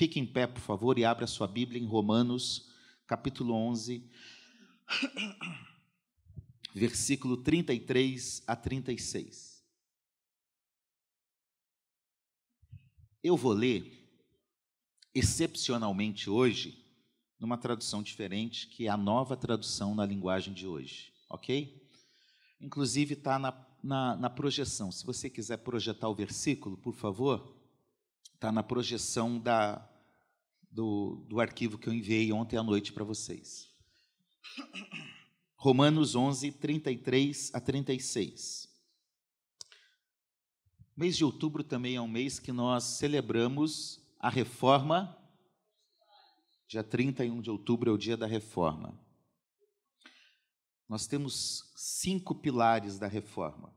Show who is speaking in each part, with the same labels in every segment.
Speaker 1: Fique em pé, por favor, e abra sua Bíblia em Romanos, capítulo 11, versículo 33 a 36. Eu vou ler, excepcionalmente hoje, numa tradução diferente, que é a nova tradução na linguagem de hoje, ok? Inclusive está na, na, na projeção. Se você quiser projetar o versículo, por favor, está na projeção da, do, do arquivo que eu enviei ontem à noite para vocês. Romanos 11, 33 a 36. Mês de outubro também é um mês que nós celebramos a reforma. Dia 31 de outubro é o dia da reforma. Nós temos cinco pilares da reforma.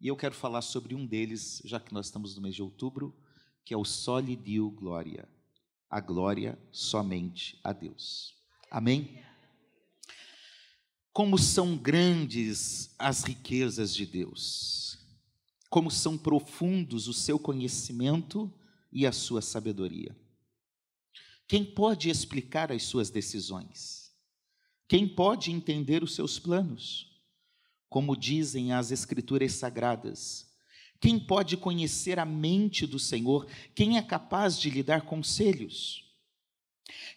Speaker 1: E eu quero falar sobre um deles, já que nós estamos no mês de outubro, que é o Soli Dio Glória. A glória somente a Deus. Amém? Como são grandes as riquezas de Deus, como são profundos o seu conhecimento e a sua sabedoria. Quem pode explicar as suas decisões? Quem pode entender os seus planos? Como dizem as Escrituras Sagradas, quem pode conhecer a mente do Senhor? Quem é capaz de lhe dar conselhos?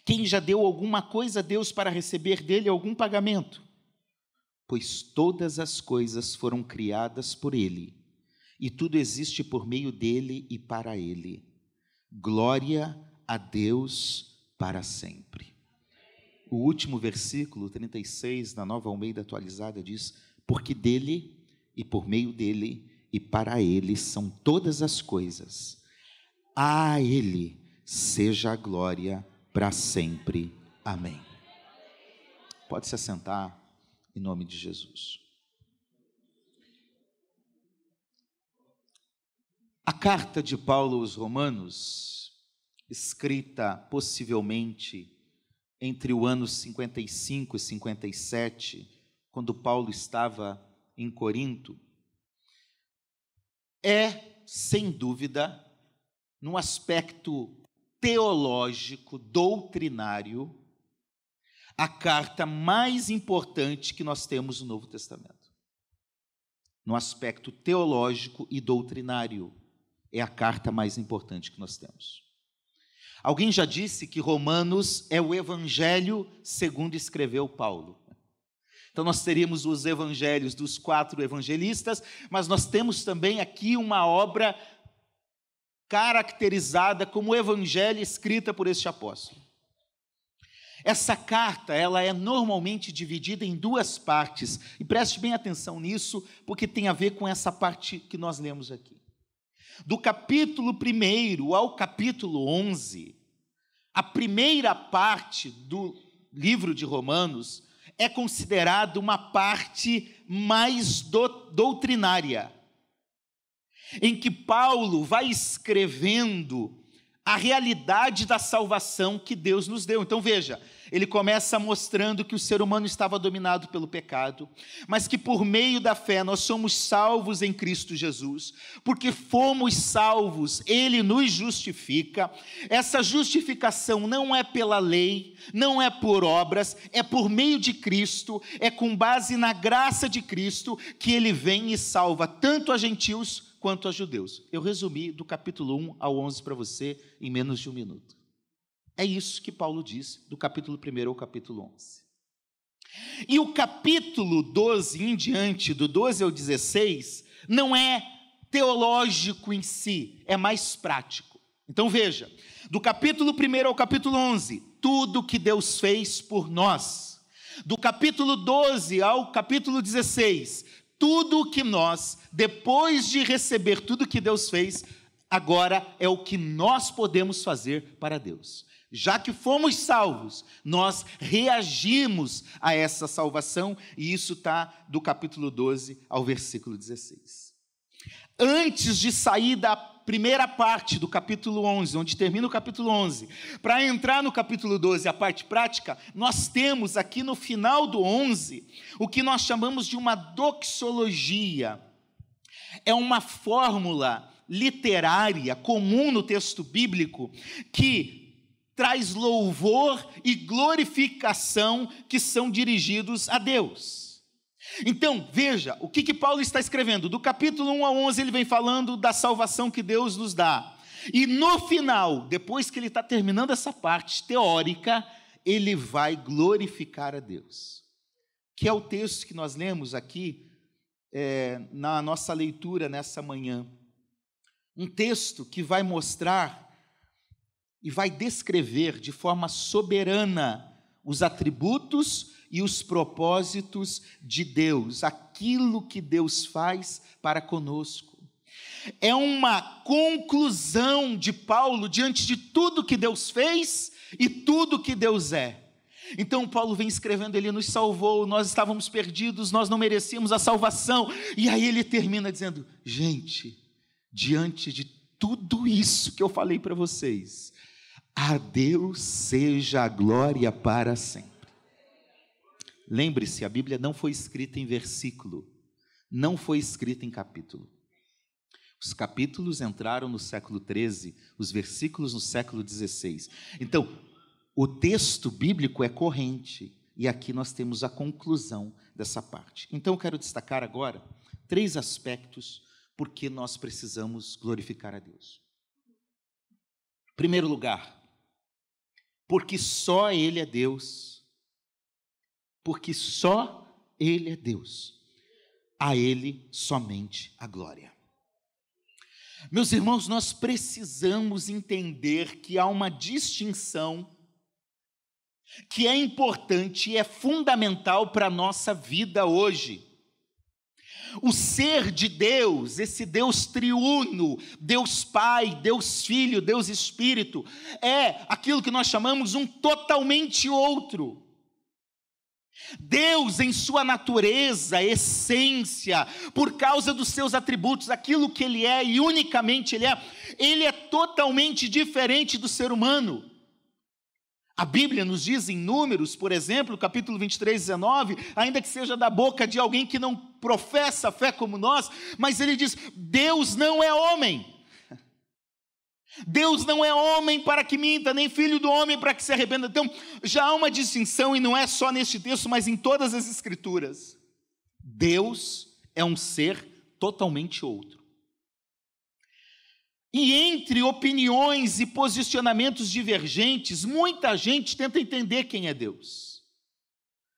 Speaker 1: Quem já deu alguma coisa a Deus para receber dele algum pagamento? Pois todas as coisas foram criadas por ele, e tudo existe por meio dele e para ele. Glória a Deus para sempre. O último versículo, 36, na nova Almeida atualizada, diz: Porque dele e por meio dele e para Ele são todas as coisas. A Ele seja a glória para sempre. Amém. Pode se assentar em nome de Jesus. A carta de Paulo aos Romanos, escrita possivelmente entre o ano 55 e 57, quando Paulo estava em Corinto, é, sem dúvida, no aspecto teológico, doutrinário, a carta mais importante que nós temos no Novo Testamento. No aspecto teológico e doutrinário, é a carta mais importante que nós temos. Alguém já disse que Romanos é o evangelho segundo escreveu Paulo. Então, nós teríamos os evangelhos dos quatro evangelistas, mas nós temos também aqui uma obra caracterizada como evangelho escrita por este apóstolo. Essa carta, ela é normalmente dividida em duas partes, e preste bem atenção nisso, porque tem a ver com essa parte que nós lemos aqui. Do capítulo 1 ao capítulo 11, a primeira parte do livro de Romanos é considerado uma parte mais do, doutrinária, em que Paulo vai escrevendo a realidade da salvação que Deus nos deu. Então veja, ele começa mostrando que o ser humano estava dominado pelo pecado, mas que por meio da fé nós somos salvos em Cristo Jesus, porque fomos salvos, ele nos justifica. Essa justificação não é pela lei, não é por obras, é por meio de Cristo, é com base na graça de Cristo que ele vem e salva tanto a gentios quanto a judeus. Eu resumi do capítulo 1 ao 11 para você em menos de um minuto. É isso que Paulo diz do capítulo 1 ao capítulo 11. E o capítulo 12 em diante, do 12 ao 16, não é teológico em si, é mais prático. Então veja, do capítulo 1 ao capítulo 11, tudo que Deus fez por nós. Do capítulo 12 ao capítulo 16, tudo o que nós, depois de receber tudo que Deus fez, agora é o que nós podemos fazer para Deus já que fomos salvos, nós reagimos a essa salvação, e isso está do capítulo 12 ao versículo 16. Antes de sair da primeira parte do capítulo 11, onde termina o capítulo 11, para entrar no capítulo 12, a parte prática, nós temos aqui no final do 11 o que nós chamamos de uma doxologia. É uma fórmula literária comum no texto bíblico que traz louvor e glorificação que são dirigidos a Deus. Então, veja, o que, que Paulo está escrevendo? Do capítulo 1 a 11, ele vem falando da salvação que Deus nos dá. E no final, depois que ele está terminando essa parte teórica, ele vai glorificar a Deus. Que é o texto que nós lemos aqui é, na nossa leitura nessa manhã. Um texto que vai mostrar e vai descrever de forma soberana os atributos e os propósitos de Deus, aquilo que Deus faz para conosco. É uma conclusão de Paulo diante de tudo que Deus fez e tudo que Deus é. Então Paulo vem escrevendo, ele nos salvou, nós estávamos perdidos, nós não merecíamos a salvação. E aí ele termina dizendo: gente, diante de tudo isso que eu falei para vocês, a Deus seja a glória para sempre. Lembre-se, a Bíblia não foi escrita em versículo, não foi escrita em capítulo. Os capítulos entraram no século 13, os versículos no século 16. Então, o texto bíblico é corrente, e aqui nós temos a conclusão dessa parte. Então, eu quero destacar agora três aspectos porque nós precisamos glorificar a Deus. Primeiro lugar, porque só Ele é Deus. Porque só Ele é Deus. A Ele somente a glória. Meus irmãos, nós precisamos entender que há uma distinção que é importante e é fundamental para a nossa vida hoje. O ser de Deus, esse Deus triuno, Deus Pai, Deus Filho, Deus Espírito, é aquilo que nós chamamos um totalmente outro. Deus, em sua natureza, essência, por causa dos seus atributos, aquilo que Ele é e unicamente Ele é, Ele é totalmente diferente do ser humano. A Bíblia nos diz em Números, por exemplo, capítulo 23, 19, ainda que seja da boca de alguém que não professa fé como nós, mas ele diz: Deus não é homem. Deus não é homem para que minta, nem filho do homem para que se arrependa. Então, já há uma distinção, e não é só neste texto, mas em todas as Escrituras. Deus é um ser totalmente outro. E entre opiniões e posicionamentos divergentes, muita gente tenta entender quem é Deus.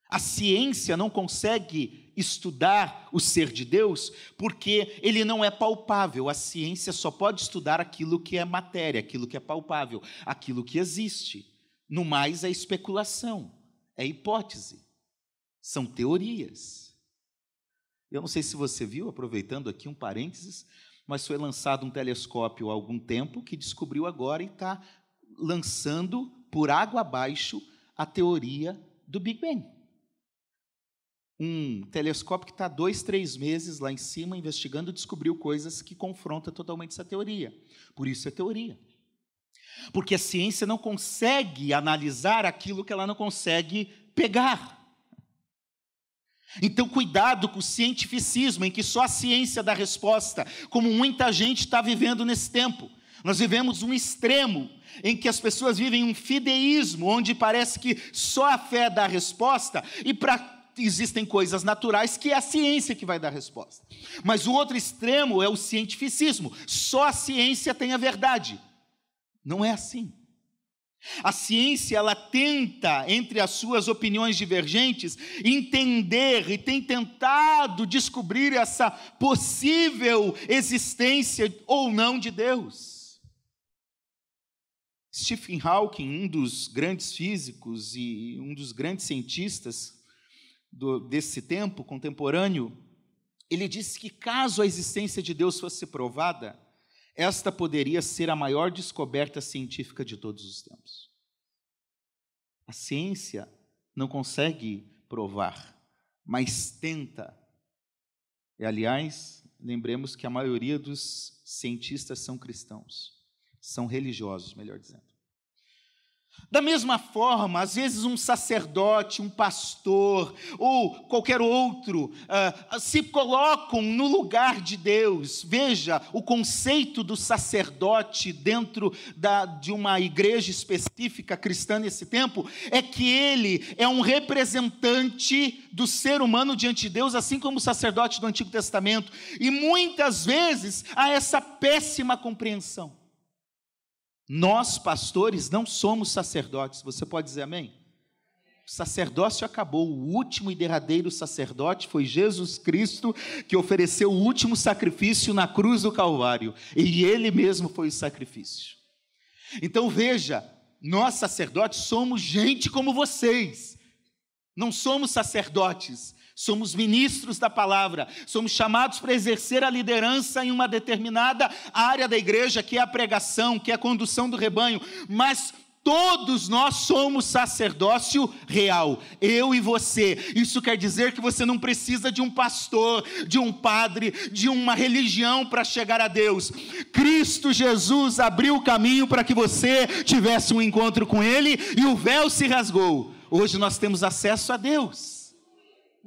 Speaker 1: A ciência não consegue estudar o ser de Deus porque ele não é palpável. A ciência só pode estudar aquilo que é matéria, aquilo que é palpável, aquilo que existe. No mais, é especulação, é hipótese, são teorias. Eu não sei se você viu, aproveitando aqui um parênteses, mas foi lançado um telescópio há algum tempo que descobriu agora e está lançando por água abaixo a teoria do Big Bang. Um telescópio que está dois, três meses lá em cima investigando descobriu coisas que confrontam totalmente essa teoria. Por isso é teoria. Porque a ciência não consegue analisar aquilo que ela não consegue pegar. Então, cuidado com o cientificismo, em que só a ciência dá resposta, como muita gente está vivendo nesse tempo. Nós vivemos um extremo em que as pessoas vivem um fideísmo, onde parece que só a fé dá resposta, e para existem coisas naturais que é a ciência que vai dar resposta. Mas o outro extremo é o cientificismo. Só a ciência tem a verdade. Não é assim. A ciência ela tenta, entre as suas opiniões divergentes, entender e tem tentado descobrir essa possível existência ou não de Deus. Stephen Hawking, um dos grandes físicos e um dos grandes cientistas do, desse tempo contemporâneo, ele disse que caso a existência de Deus fosse provada, esta poderia ser a maior descoberta científica de todos os tempos. A ciência não consegue provar, mas tenta. E, aliás, lembremos que a maioria dos cientistas são cristãos, são religiosos, melhor dizendo. Da mesma forma, às vezes um sacerdote, um pastor ou qualquer outro uh, se colocam no lugar de Deus. Veja, o conceito do sacerdote dentro da, de uma igreja específica cristã nesse tempo é que ele é um representante do ser humano diante de Deus, assim como o sacerdote do Antigo Testamento. E muitas vezes há essa péssima compreensão. Nós, pastores, não somos sacerdotes. Você pode dizer amém? O sacerdócio acabou. O último e derradeiro sacerdote foi Jesus Cristo, que ofereceu o último sacrifício na cruz do Calvário. E ele mesmo foi o sacrifício. Então veja, nós sacerdotes somos gente como vocês. Não somos sacerdotes, somos ministros da palavra, somos chamados para exercer a liderança em uma determinada área da igreja, que é a pregação, que é a condução do rebanho, mas Todos nós somos sacerdócio real, eu e você. Isso quer dizer que você não precisa de um pastor, de um padre, de uma religião para chegar a Deus. Cristo Jesus abriu o caminho para que você tivesse um encontro com Ele e o véu se rasgou. Hoje nós temos acesso a Deus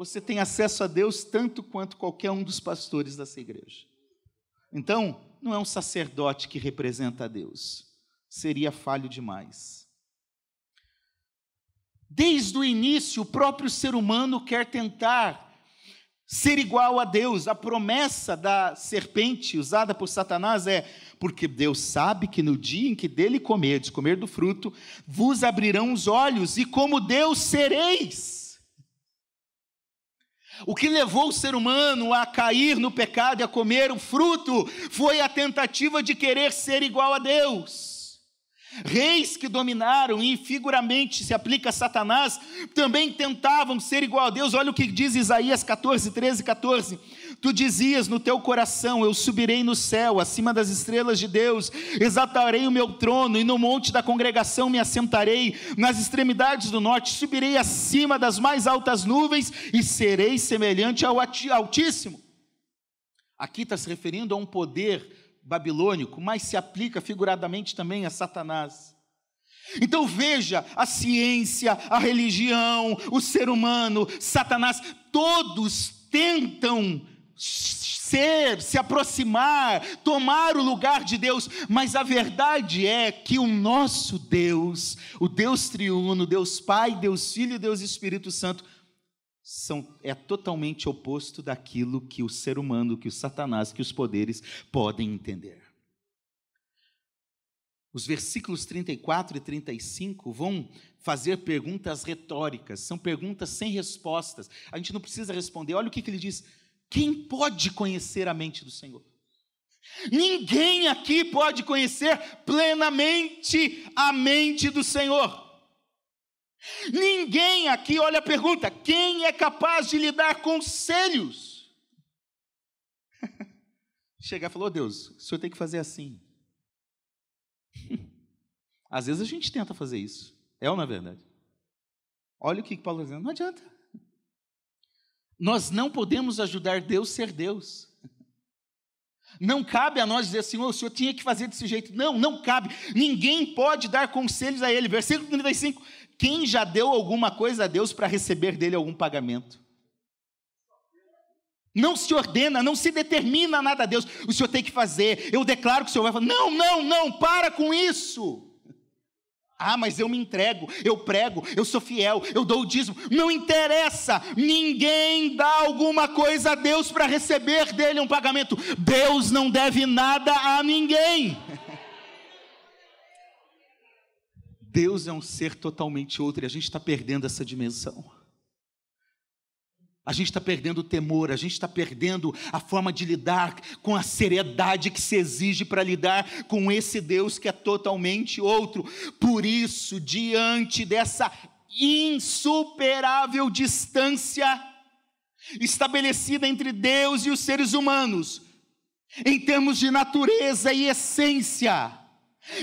Speaker 1: você tem acesso a Deus tanto quanto qualquer um dos pastores dessa igreja. Então, não é um sacerdote que representa a Deus, seria falho demais. Desde o início, o próprio ser humano quer tentar ser igual a Deus. A promessa da serpente usada por Satanás é: porque Deus sabe que no dia em que dele comerdes, comer do fruto, vos abrirão os olhos, e como Deus sereis. O que levou o ser humano a cair no pecado e a comer o fruto foi a tentativa de querer ser igual a Deus. Reis que dominaram, e figuramente se aplica a Satanás, também tentavam ser igual a Deus. Olha o que diz Isaías 14, 13, 14. Tu dizias no teu coração: Eu subirei no céu, acima das estrelas de Deus, exaltarei o meu trono, e no monte da congregação me assentarei, nas extremidades do norte, subirei acima das mais altas nuvens, e serei semelhante ao Altíssimo. Aqui está se referindo a um poder babilônico, mas se aplica figuradamente também a Satanás. Então veja, a ciência, a religião, o ser humano, Satanás, todos tentam ser, se aproximar, tomar o lugar de Deus, mas a verdade é que o nosso Deus, o Deus triuno, Deus Pai, Deus Filho e Deus Espírito Santo, são, é totalmente oposto daquilo que o ser humano, que o Satanás, que os poderes podem entender. Os versículos 34 e 35 vão fazer perguntas retóricas, são perguntas sem respostas. A gente não precisa responder. Olha o que, que ele diz: quem pode conhecer a mente do Senhor? Ninguém aqui pode conhecer plenamente a mente do Senhor. Ninguém aqui, olha a pergunta: quem é capaz de lhe dar conselhos? Chegar e falou: oh, Deus, o senhor tem que fazer assim. Às vezes a gente tenta fazer isso, é ou não é verdade? Olha o que Paulo está dizendo: não adianta. Nós não podemos ajudar Deus a ser Deus. Não cabe a nós dizer oh, o senhor tinha que fazer desse jeito. Não, não cabe. Ninguém pode dar conselhos a ele. Versículo 35. Quem já deu alguma coisa a Deus para receber dele algum pagamento? Não se ordena, não se determina nada a Deus. O senhor tem que fazer. Eu declaro que o senhor vai fazer. Não, não, não, para com isso. Ah, mas eu me entrego, eu prego, eu sou fiel, eu dou o dízimo. Não interessa, ninguém dá alguma coisa a Deus para receber dele um pagamento. Deus não deve nada a ninguém. Deus é um ser totalmente outro e a gente está perdendo essa dimensão. A gente está perdendo o temor, a gente está perdendo a forma de lidar com a seriedade que se exige para lidar com esse Deus que é totalmente outro. Por isso, diante dessa insuperável distância estabelecida entre Deus e os seres humanos, em termos de natureza e essência,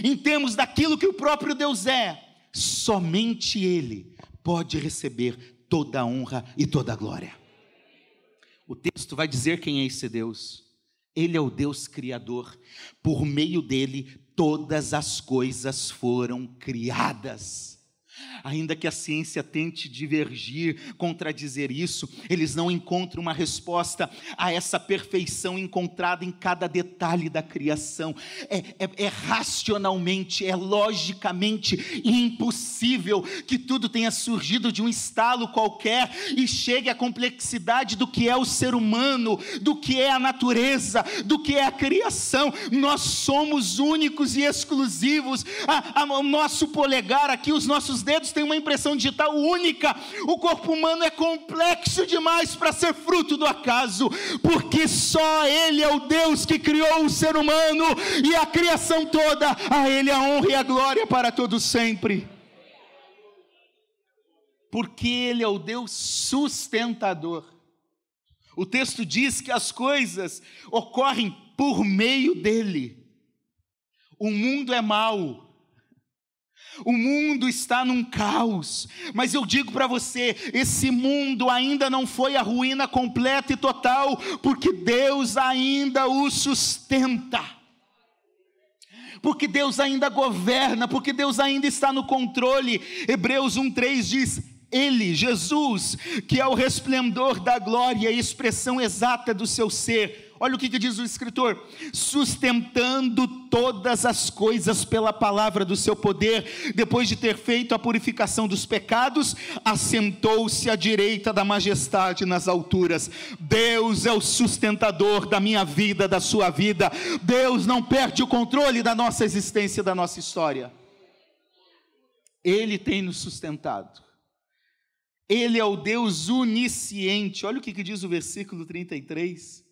Speaker 1: em termos daquilo que o próprio Deus é, somente Ele pode receber toda a honra e toda a glória. O texto vai dizer quem é esse Deus. Ele é o Deus Criador. Por meio dele, todas as coisas foram criadas. Ainda que a ciência tente divergir, contradizer isso, eles não encontram uma resposta a essa perfeição encontrada em cada detalhe da criação. É, é, é racionalmente, é logicamente impossível que tudo tenha surgido de um estalo qualquer e chegue à complexidade do que é o ser humano, do que é a natureza, do que é a criação. Nós somos únicos e exclusivos. A, a, o nosso polegar aqui, os nossos dedos têm uma impressão digital única. O corpo humano é complexo demais para ser fruto do acaso, porque só Ele é o Deus que criou o ser humano e a criação toda. A Ele a honra e a glória para todos sempre. Porque Ele é o Deus sustentador. O texto diz que as coisas ocorrem por meio dele. O mundo é mau, o mundo está num caos, mas eu digo para você: esse mundo ainda não foi a ruína completa e total, porque Deus ainda o sustenta. Porque Deus ainda governa, porque Deus ainda está no controle. Hebreus 1:3 diz: ele, Jesus, que é o resplendor da glória e expressão exata do seu ser, Olha o que, que, diz o escritor: sustentando todas as coisas pela palavra do seu poder, depois de ter feito a purificação dos pecados, assentou-se à direita da majestade nas alturas. Deus é o sustentador da minha vida, da sua vida. Deus não perde o controle da nossa existência, da nossa história. Ele tem nos sustentado. Ele é o Deus onisciente. Olha o que, que diz o versículo 33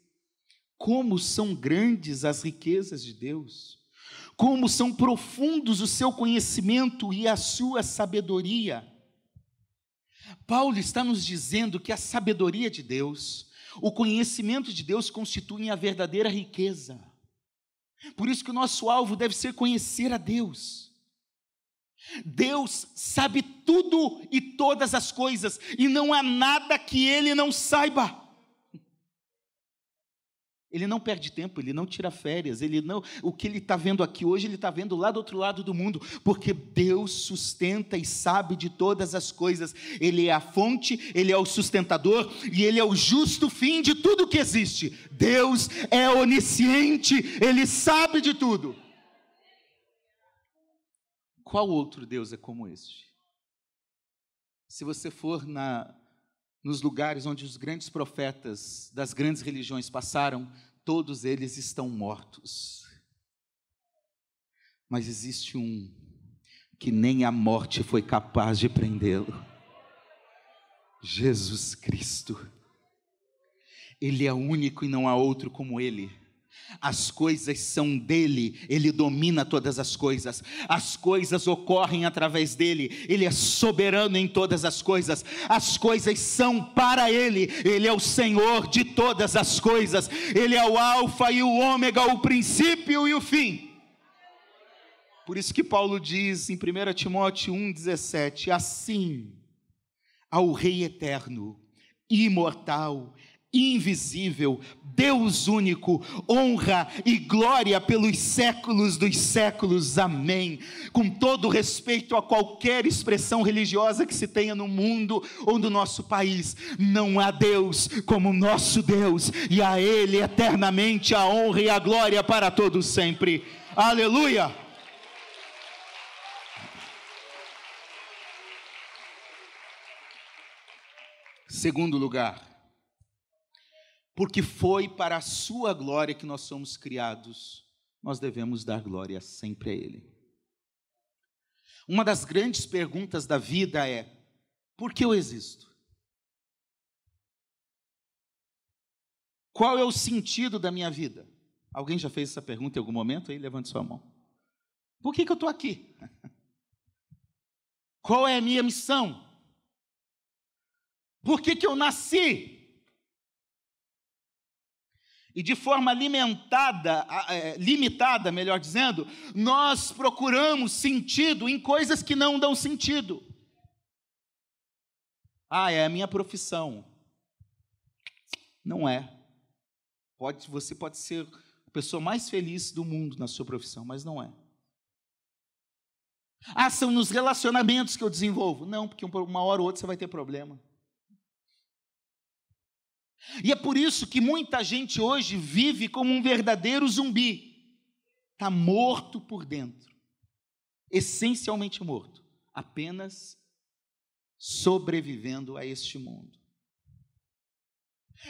Speaker 1: como são grandes as riquezas de Deus, como são profundos o seu conhecimento e a sua sabedoria. Paulo está nos dizendo que a sabedoria de Deus, o conhecimento de Deus constituem a verdadeira riqueza. Por isso que o nosso alvo deve ser conhecer a Deus. Deus sabe tudo e todas as coisas, e não há nada que ele não saiba. Ele não perde tempo, ele não tira férias, ele não. O que ele está vendo aqui hoje, ele está vendo lá do outro lado do mundo, porque Deus sustenta e sabe de todas as coisas. Ele é a fonte, ele é o sustentador e ele é o justo fim de tudo que existe. Deus é onisciente, ele sabe de tudo. Qual outro Deus é como este? Se você for na nos lugares onde os grandes profetas das grandes religiões passaram, todos eles estão mortos. Mas existe um que nem a morte foi capaz de prendê-lo. Jesus Cristo. Ele é único e não há outro como ele. As coisas são dele, ele domina todas as coisas, as coisas ocorrem através dele, ele é soberano em todas as coisas, as coisas são para ele, ele é o Senhor de todas as coisas, ele é o Alfa e o Ômega, o princípio e o fim. Por isso que Paulo diz em 1 Timóteo 1,17: Assim, ao Rei eterno, imortal, invisível, Deus único, honra e glória pelos séculos dos séculos. Amém. Com todo respeito a qualquer expressão religiosa que se tenha no mundo ou no nosso país, não há Deus como nosso Deus, e a Ele eternamente a honra e a glória para todos sempre. Aleluia. Segundo lugar, porque foi para a sua glória que nós somos criados, nós devemos dar glória sempre a Ele. Uma das grandes perguntas da vida é: por que eu existo? Qual é o sentido da minha vida? Alguém já fez essa pergunta em algum momento? Aí levante sua mão. Por que, que eu estou aqui? Qual é a minha missão? Por que, que eu nasci? E de forma alimentada, é, limitada, melhor dizendo, nós procuramos sentido em coisas que não dão sentido. Ah, é a minha profissão. Não é. Pode, você pode ser a pessoa mais feliz do mundo na sua profissão, mas não é. Ah, são nos relacionamentos que eu desenvolvo. Não, porque uma hora ou outra você vai ter problema. E é por isso que muita gente hoje vive como um verdadeiro zumbi. Está morto por dentro. Essencialmente morto. Apenas sobrevivendo a este mundo.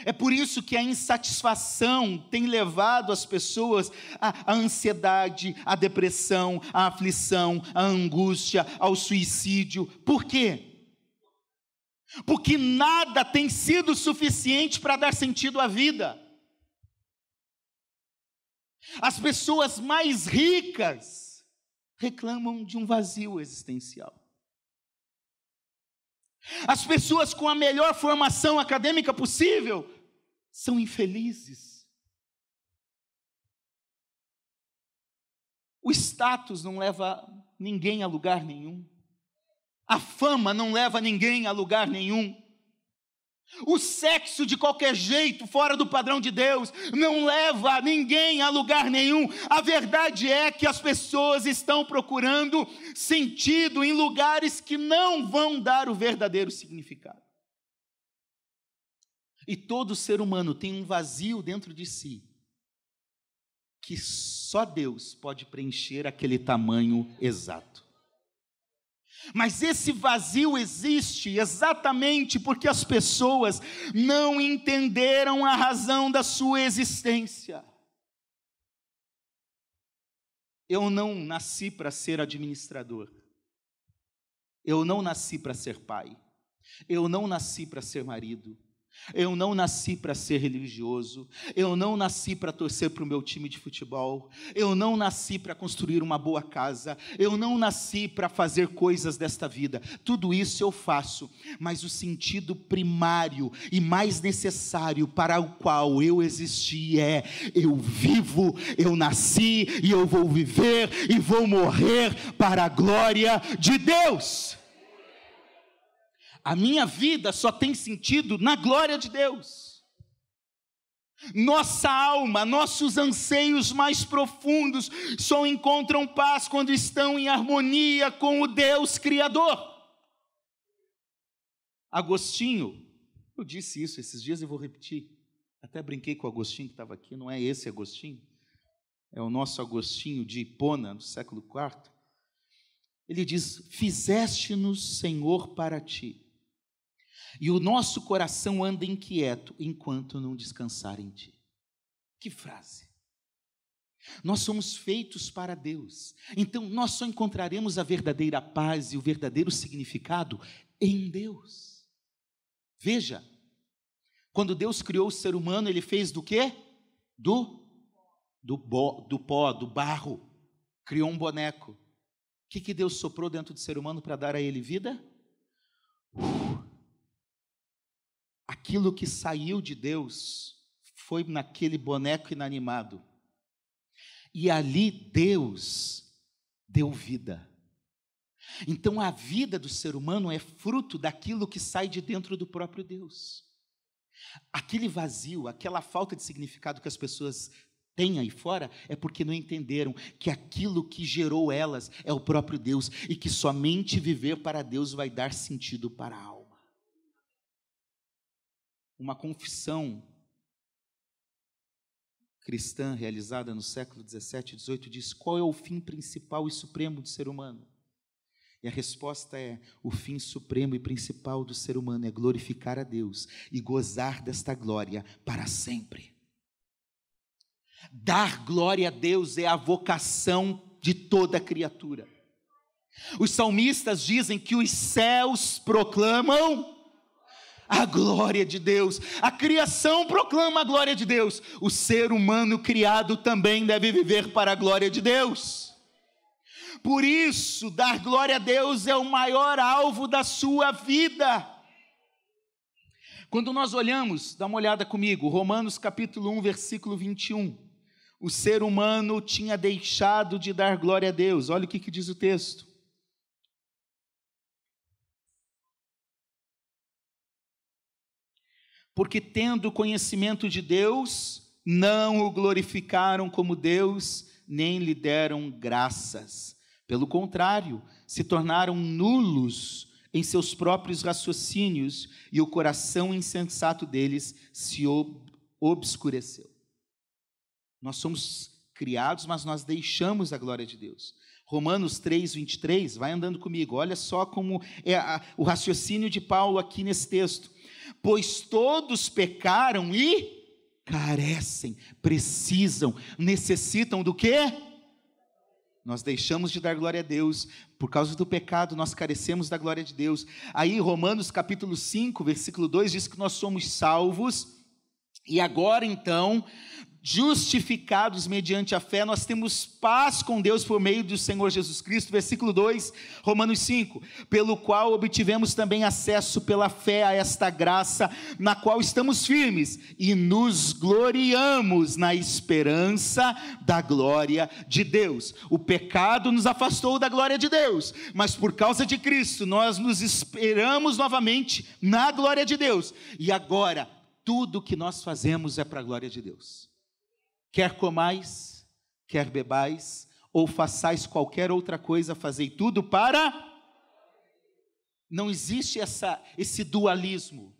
Speaker 1: É por isso que a insatisfação tem levado as pessoas à, ansiedade, à depressão, à aflição, à angústia, ao suicídio. Por quê? Porque nada tem sido suficiente para dar sentido à vida. As pessoas mais ricas reclamam de um vazio existencial. As pessoas com a melhor formação acadêmica possível são infelizes. O status não leva ninguém a lugar nenhum. A fama não leva ninguém a lugar nenhum. O sexo de qualquer jeito, fora do padrão de Deus, não leva ninguém a lugar nenhum. A verdade é que as pessoas estão procurando sentido em lugares que não vão dar o verdadeiro significado. E todo ser humano tem um vazio dentro de si, que só Deus pode preencher aquele tamanho exato. Mas esse vazio existe exatamente porque as pessoas não entenderam a razão da sua existência. Eu não nasci para ser administrador. Eu não nasci para ser pai. Eu não nasci para ser marido. Eu não nasci para ser religioso, eu não nasci para torcer para o meu time de futebol, eu não nasci para construir uma boa casa, eu não nasci para fazer coisas desta vida. Tudo isso eu faço, mas o sentido primário e mais necessário para o qual eu existi é: eu vivo, eu nasci e eu vou viver e vou morrer para a glória de Deus. A minha vida só tem sentido na glória de Deus. Nossa alma, nossos anseios mais profundos só encontram paz quando estão em harmonia com o Deus Criador. Agostinho, eu disse isso esses dias e vou repetir. Até brinquei com o Agostinho que estava aqui, não é esse Agostinho, é o nosso Agostinho de Hipona, do século IV. Ele diz: Fizeste-nos, Senhor, para ti e o nosso coração anda inquieto enquanto não descansar em ti. Que frase! Nós somos feitos para Deus, então nós só encontraremos a verdadeira paz e o verdadeiro significado em Deus. Veja, quando Deus criou o ser humano, ele fez do quê? Do do, bo, do pó, do barro. Criou um boneco. O que, que Deus soprou dentro do ser humano para dar a ele vida? Aquilo que saiu de Deus foi naquele boneco inanimado. E ali Deus deu vida. Então a vida do ser humano é fruto daquilo que sai de dentro do próprio Deus. Aquele vazio, aquela falta de significado que as pessoas têm aí fora é porque não entenderam que aquilo que gerou elas é o próprio Deus e que somente viver para Deus vai dar sentido para a alma uma confissão cristã realizada no século 17 e 18 diz: qual é o fim principal e supremo do ser humano? E a resposta é: o fim supremo e principal do ser humano é glorificar a Deus e gozar desta glória para sempre. Dar glória a Deus é a vocação de toda criatura. Os salmistas dizem que os céus proclamam a glória de Deus. A criação proclama a glória de Deus. O ser humano criado também deve viver para a glória de Deus. Por isso, dar glória a Deus é o maior alvo da sua vida. Quando nós olhamos, dá uma olhada comigo, Romanos capítulo 1, versículo 21. O ser humano tinha deixado de dar glória a Deus. Olha o que, que diz o texto. Porque tendo conhecimento de Deus, não o glorificaram como Deus, nem lhe deram graças. Pelo contrário, se tornaram nulos em seus próprios raciocínios e o coração insensato deles se ob obscureceu. Nós somos criados, mas nós deixamos a glória de Deus. Romanos 3, 23, vai andando comigo, olha só como é a, o raciocínio de Paulo aqui nesse texto. Pois todos pecaram e carecem, precisam, necessitam do quê? Nós deixamos de dar glória a Deus, por causa do pecado nós carecemos da glória de Deus. Aí Romanos capítulo 5, versículo 2 diz que nós somos salvos, e agora então justificados mediante a fé, nós temos paz com Deus por meio do Senhor Jesus Cristo, versículo 2, Romanos 5, pelo qual obtivemos também acesso pela fé a esta graça, na qual estamos firmes e nos gloriamos na esperança da glória de Deus. O pecado nos afastou da glória de Deus, mas por causa de Cristo, nós nos esperamos novamente na glória de Deus, e agora, tudo que nós fazemos é para a glória de Deus. Quer comais, quer bebais, ou façais qualquer outra coisa, fazei tudo para. Não existe essa, esse dualismo.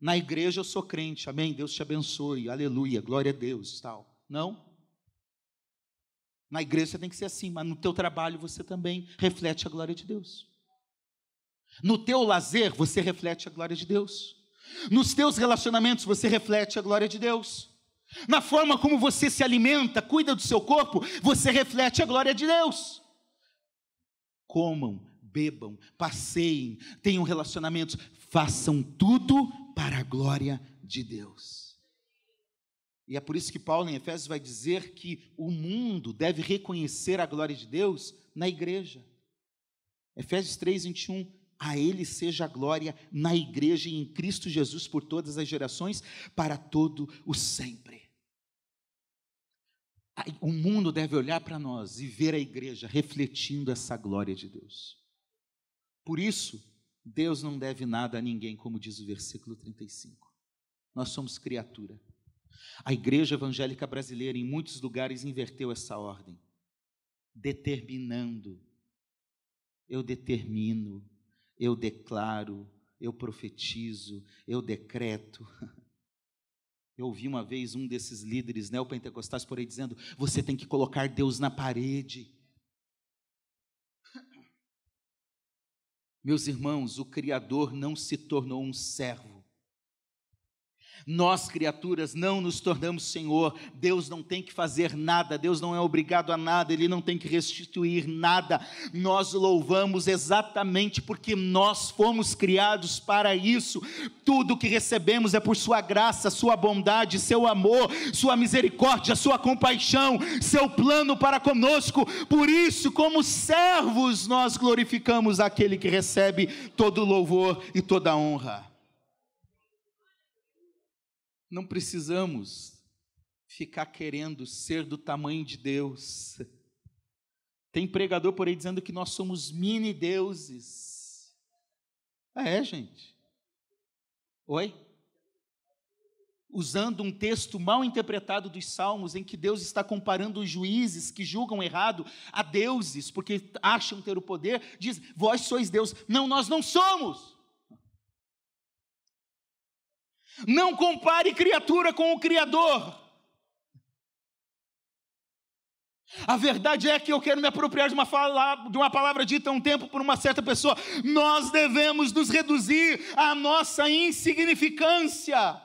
Speaker 1: Na igreja eu sou crente, amém? Deus te abençoe, aleluia, glória a Deus, tal. Não. Na igreja tem que ser assim, mas no teu trabalho você também reflete a glória de Deus. No teu lazer você reflete a glória de Deus. Nos teus relacionamentos você reflete a glória de Deus. Na forma como você se alimenta, cuida do seu corpo, você reflete a glória de Deus. Comam, bebam, passeiem, tenham relacionamentos, façam tudo para a glória de Deus. E é por isso que Paulo em Efésios vai dizer que o mundo deve reconhecer a glória de Deus na igreja. Efésios 3, 21. A Ele seja a glória na igreja e em Cristo Jesus por todas as gerações, para todo o sempre. O mundo deve olhar para nós e ver a igreja refletindo essa glória de Deus. Por isso, Deus não deve nada a ninguém, como diz o versículo 35. Nós somos criatura. A igreja evangélica brasileira, em muitos lugares, inverteu essa ordem, determinando. Eu determino, eu declaro, eu profetizo, eu decreto. Eu ouvi uma vez um desses líderes neopentecostais por aí dizendo: você tem que colocar Deus na parede. Meus irmãos, o Criador não se tornou um servo, nós, criaturas, não nos tornamos Senhor. Deus não tem que fazer nada, Deus não é obrigado a nada, Ele não tem que restituir nada. Nós louvamos exatamente porque nós fomos criados para isso. Tudo que recebemos é por Sua graça, Sua bondade, Seu amor, Sua misericórdia, Sua compaixão, Seu plano para conosco. Por isso, como servos, nós glorificamos aquele que recebe todo louvor e toda honra. Não precisamos ficar querendo ser do tamanho de Deus. Tem pregador por aí dizendo que nós somos mini deuses. É, gente. Oi? Usando um texto mal interpretado dos Salmos, em que Deus está comparando os juízes que julgam errado a deuses, porque acham ter o poder, diz: Vós sois Deus. Não, nós não somos. Não compare criatura com o Criador. A verdade é que eu quero me apropriar de uma, fala, de uma palavra dita há um tempo por uma certa pessoa. Nós devemos nos reduzir à nossa insignificância.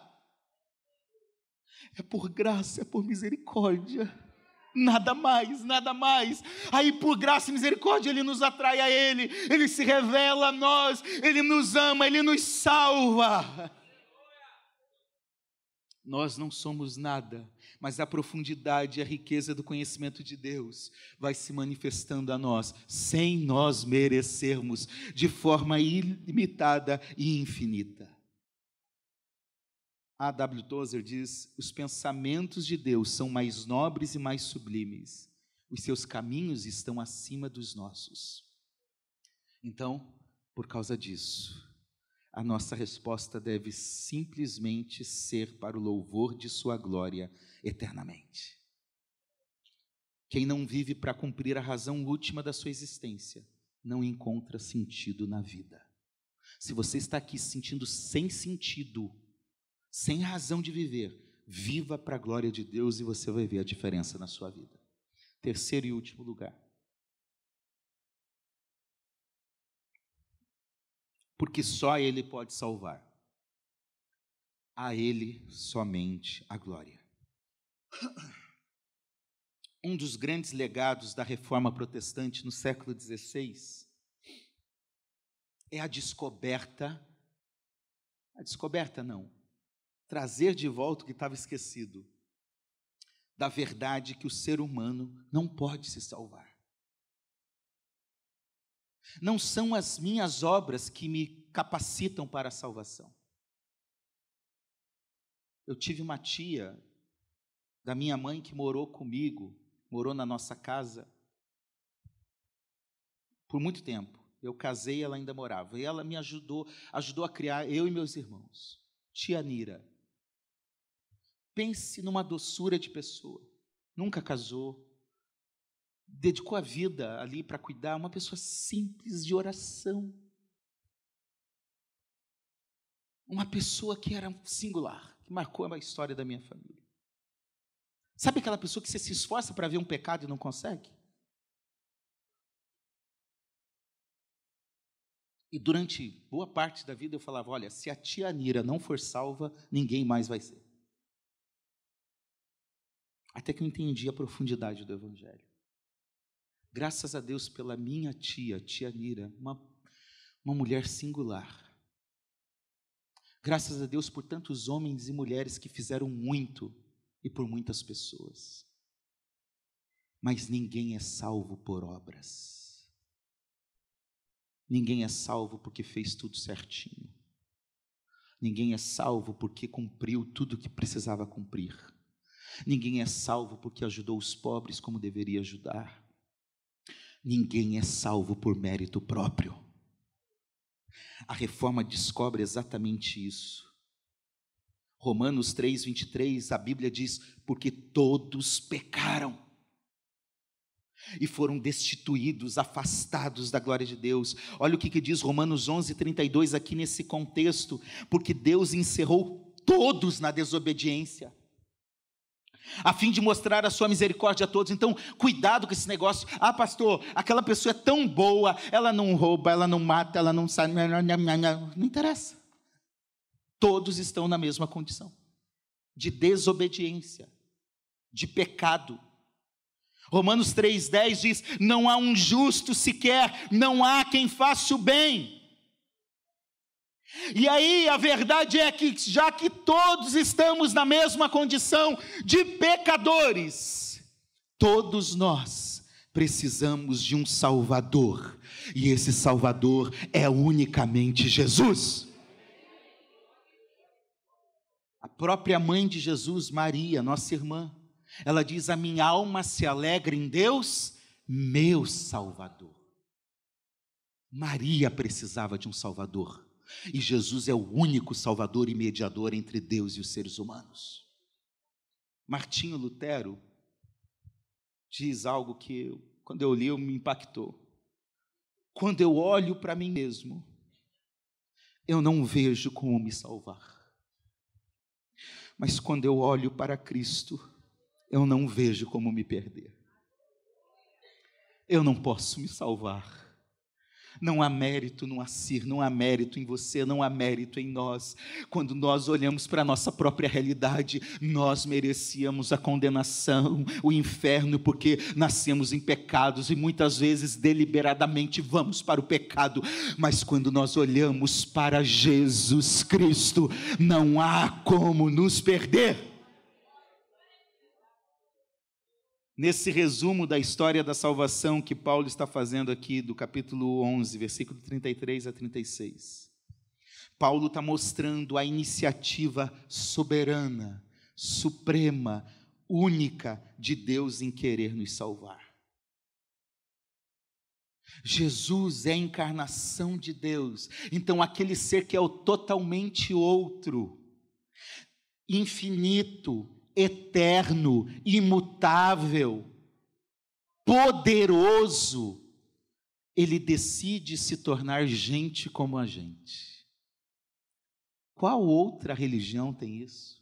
Speaker 1: É por graça, é por misericórdia. Nada mais, nada mais. Aí, por graça e misericórdia, Ele nos atrai a Ele, Ele se revela a nós, Ele nos ama, Ele nos salva. Nós não somos nada, mas a profundidade e a riqueza do conhecimento de Deus vai se manifestando a nós, sem nós merecermos, de forma ilimitada e infinita. A. W. Tozer diz: os pensamentos de Deus são mais nobres e mais sublimes, os seus caminhos estão acima dos nossos. Então, por causa disso, a nossa resposta deve simplesmente ser para o louvor de Sua glória eternamente. Quem não vive para cumprir a razão última da sua existência, não encontra sentido na vida. Se você está aqui se sentindo sem sentido, sem razão de viver, viva para a glória de Deus e você vai ver a diferença na sua vida. Terceiro e último lugar. Porque só Ele pode salvar. A Ele somente a glória. Um dos grandes legados da reforma protestante no século XVI é a descoberta. A descoberta não. Trazer de volta o que estava esquecido. Da verdade que o ser humano não pode se salvar. Não são as minhas obras que me capacitam para a salvação. Eu tive uma tia da minha mãe que morou comigo, morou na nossa casa por muito tempo. Eu casei, ela ainda morava. E ela me ajudou, ajudou a criar eu e meus irmãos. Tia Nira. Pense numa doçura de pessoa. Nunca casou. Dedicou a vida ali para cuidar, uma pessoa simples de oração. Uma pessoa que era singular, que marcou a história da minha família. Sabe aquela pessoa que você se esforça para ver um pecado e não consegue? E durante boa parte da vida eu falava: olha, se a tia Anira não for salva, ninguém mais vai ser. Até que eu entendi a profundidade do Evangelho. Graças a Deus pela minha tia, tia Anira, uma, uma mulher singular. Graças a Deus por tantos homens e mulheres que fizeram muito e por muitas pessoas. Mas ninguém é salvo por obras. Ninguém é salvo porque fez tudo certinho. Ninguém é salvo porque cumpriu tudo o que precisava cumprir. Ninguém é salvo porque ajudou os pobres como deveria ajudar. Ninguém é salvo por mérito próprio. A reforma descobre exatamente isso. Romanos 3, 23, a Bíblia diz: porque todos pecaram e foram destituídos, afastados da glória de Deus. Olha o que, que diz Romanos 11, 32 aqui nesse contexto, porque Deus encerrou todos na desobediência, a fim de mostrar a sua misericórdia a todos. Então, cuidado com esse negócio. Ah, pastor, aquela pessoa é tão boa, ela não rouba, ela não mata, ela não sai. Não interessa. Todos estão na mesma condição de desobediência, de pecado. Romanos 3,10 diz: Não há um justo sequer, não há quem faça o bem. E aí a verdade é que, já que todos estamos na mesma condição de pecadores, todos nós precisamos de um Salvador, e esse Salvador é unicamente Jesus. A própria mãe de Jesus, Maria, nossa irmã, ela diz: A minha alma se alegra em Deus, meu Salvador. Maria precisava de um Salvador, e Jesus é o único Salvador e mediador entre Deus e os seres humanos. Martinho Lutero diz algo que, quando eu li, eu me impactou. Quando eu olho para mim mesmo, eu não vejo como me salvar. Mas quando eu olho para Cristo, eu não vejo como me perder. Eu não posso me salvar. Não há mérito no Assir, não há mérito em você, não há mérito em nós. Quando nós olhamos para a nossa própria realidade, nós merecíamos a condenação, o inferno, porque nascemos em pecados e muitas vezes deliberadamente vamos para o pecado. Mas quando nós olhamos para Jesus Cristo, não há como nos perder. Nesse resumo da história da salvação que Paulo está fazendo aqui, do capítulo 11, versículo 33 a 36. Paulo está mostrando a iniciativa soberana, suprema, única de Deus em querer nos salvar. Jesus é a encarnação de Deus, então aquele ser que é o totalmente outro, infinito, eterno, imutável, poderoso, ele decide se tornar gente como a gente. Qual outra religião tem isso?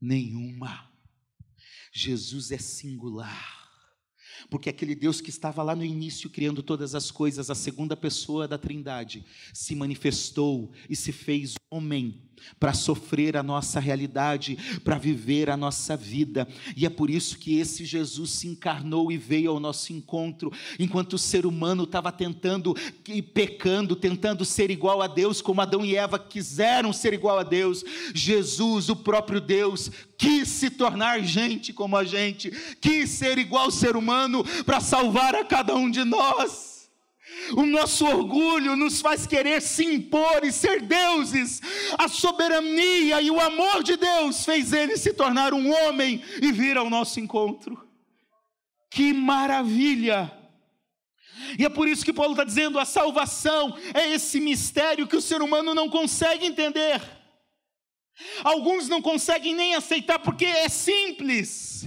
Speaker 1: Nenhuma. Jesus é singular. Porque aquele Deus que estava lá no início criando todas as coisas, a segunda pessoa da Trindade, se manifestou e se fez homem para sofrer a nossa realidade, para viver a nossa vida. E é por isso que esse Jesus se encarnou e veio ao nosso encontro, enquanto o ser humano estava tentando e pecando, tentando ser igual a Deus, como Adão e Eva quiseram ser igual a Deus. Jesus, o próprio Deus, quis se tornar gente como a gente, quis ser igual ao ser humano para salvar a cada um de nós. O nosso orgulho nos faz querer se impor e ser deuses. A soberania e o amor de Deus fez ele se tornar um homem e vir ao nosso encontro. Que maravilha! E é por isso que Paulo está dizendo: a salvação é esse mistério que o ser humano não consegue entender. Alguns não conseguem nem aceitar porque é simples.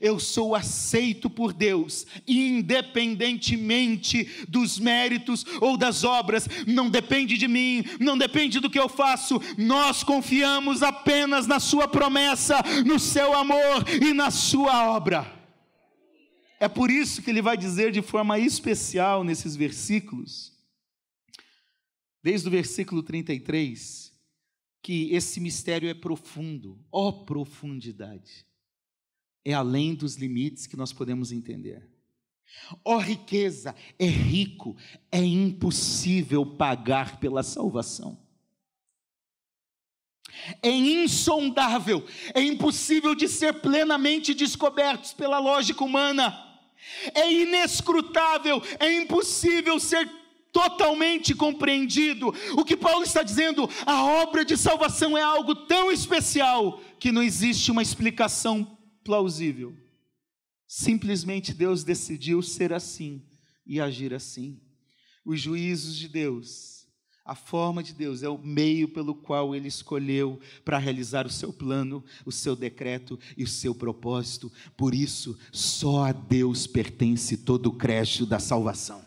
Speaker 1: Eu sou aceito por Deus, independentemente dos méritos ou das obras, não depende de mim, não depende do que eu faço, nós confiamos apenas na Sua promessa, no seu amor e na Sua obra. É por isso que ele vai dizer de forma especial nesses versículos, desde o versículo 33, que esse mistério é profundo, ó profundidade é além dos limites que nós podemos entender. Ó oh, riqueza, é rico, é impossível pagar pela salvação. É insondável, é impossível de ser plenamente descobertos pela lógica humana. É inescrutável, é impossível ser totalmente compreendido. O que Paulo está dizendo, a obra de salvação é algo tão especial que não existe uma explicação plausível. Simplesmente Deus decidiu ser assim e agir assim. Os juízos de Deus, a forma de Deus é o meio pelo qual ele escolheu para realizar o seu plano, o seu decreto e o seu propósito. Por isso, só a Deus pertence todo o crédito da salvação.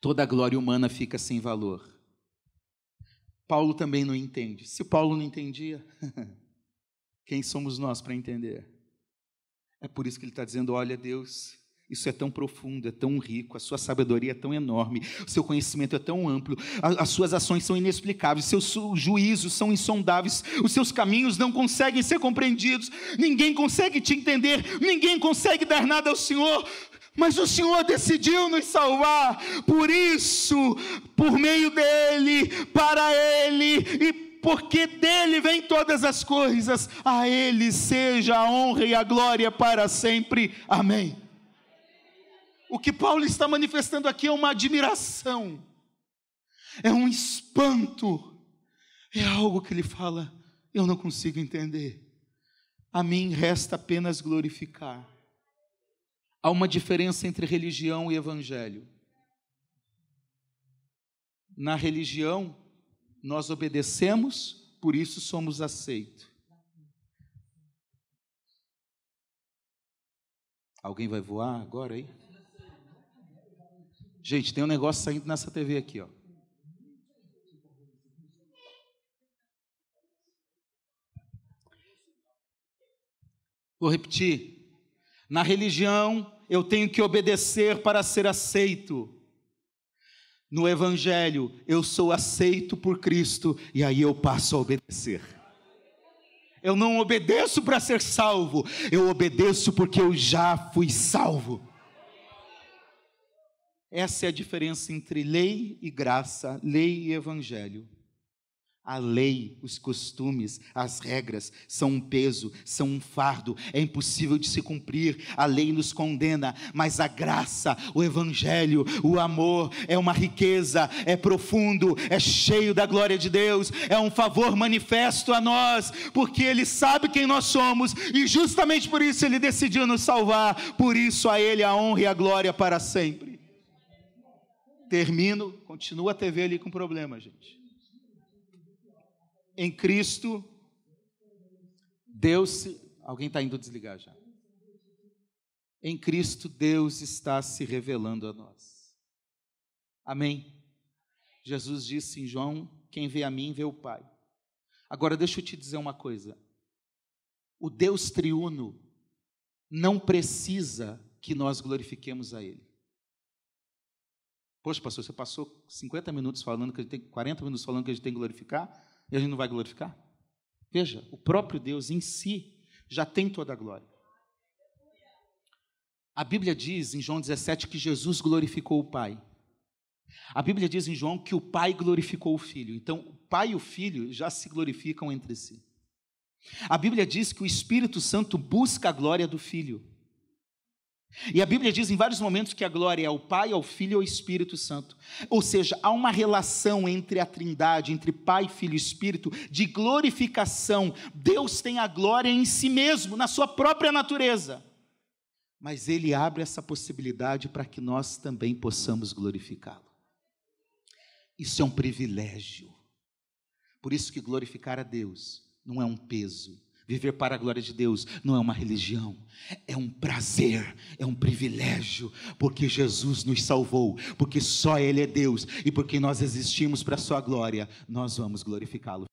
Speaker 1: Toda a glória humana fica sem valor. Paulo também não entende. Se Paulo não entendia, Quem somos nós para entender? É por isso que ele está dizendo: olha, Deus, isso é tão profundo, é tão rico, a sua sabedoria é tão enorme, o seu conhecimento é tão amplo, as suas ações são inexplicáveis, seus juízos são insondáveis, os seus caminhos não conseguem ser compreendidos, ninguém consegue te entender, ninguém consegue dar nada ao Senhor. Mas o Senhor decidiu nos salvar, por isso, por meio dEle, para Ele e porque dele vem todas as coisas, a ele seja a honra e a glória para sempre. Amém. O que Paulo está manifestando aqui é uma admiração, é um espanto, é algo que ele fala, eu não consigo entender. A mim resta apenas glorificar. Há uma diferença entre religião e evangelho. Na religião, nós obedecemos, por isso somos aceitos. Alguém vai voar agora aí? Gente, tem um negócio saindo nessa TV aqui, ó. Vou repetir. Na religião, eu tenho que obedecer para ser aceito. No Evangelho, eu sou aceito por Cristo e aí eu passo a obedecer. Eu não obedeço para ser salvo, eu obedeço porque eu já fui salvo. Essa é a diferença entre lei e graça, lei e evangelho. A lei, os costumes, as regras são um peso, são um fardo, é impossível de se cumprir. A lei nos condena, mas a graça, o evangelho, o amor é uma riqueza, é profundo, é cheio da glória de Deus, é um favor manifesto a nós, porque Ele sabe quem nós somos e justamente por isso Ele decidiu nos salvar. Por isso a Ele a honra e a glória para sempre. Termino, continua a TV ali com problema, gente em Cristo, Deus. Alguém está indo desligar já. Em Cristo, Deus está se revelando a nós. Amém? Jesus disse em João: Quem vê a mim, vê o Pai. Agora, deixa eu te dizer uma coisa. O Deus triuno não precisa que nós glorifiquemos a Ele. Poxa, pastor, você passou 50 minutos falando que a gente tem, 40 minutos falando que a gente tem que glorificar, e a gente não vai glorificar? Veja, o próprio Deus em si já tem toda a glória. A Bíblia diz em João 17 que Jesus glorificou o Pai. A Bíblia diz em João que o Pai glorificou o Filho. Então, o Pai e o Filho já se glorificam entre si. A Bíblia diz que o Espírito Santo busca a glória do Filho. E a Bíblia diz em vários momentos que a glória é ao Pai, ao Filho e ao Espírito Santo. Ou seja, há uma relação entre a Trindade, entre Pai, Filho e Espírito, de glorificação. Deus tem a glória em si mesmo, na sua própria natureza. Mas Ele abre essa possibilidade para que nós também possamos glorificá-lo. Isso é um privilégio. Por isso que glorificar a Deus não é um peso, Viver para a glória de Deus não é uma religião, é um prazer, é um privilégio, porque Jesus nos salvou, porque só Ele é Deus e porque nós existimos para a Sua glória, nós vamos glorificá-lo.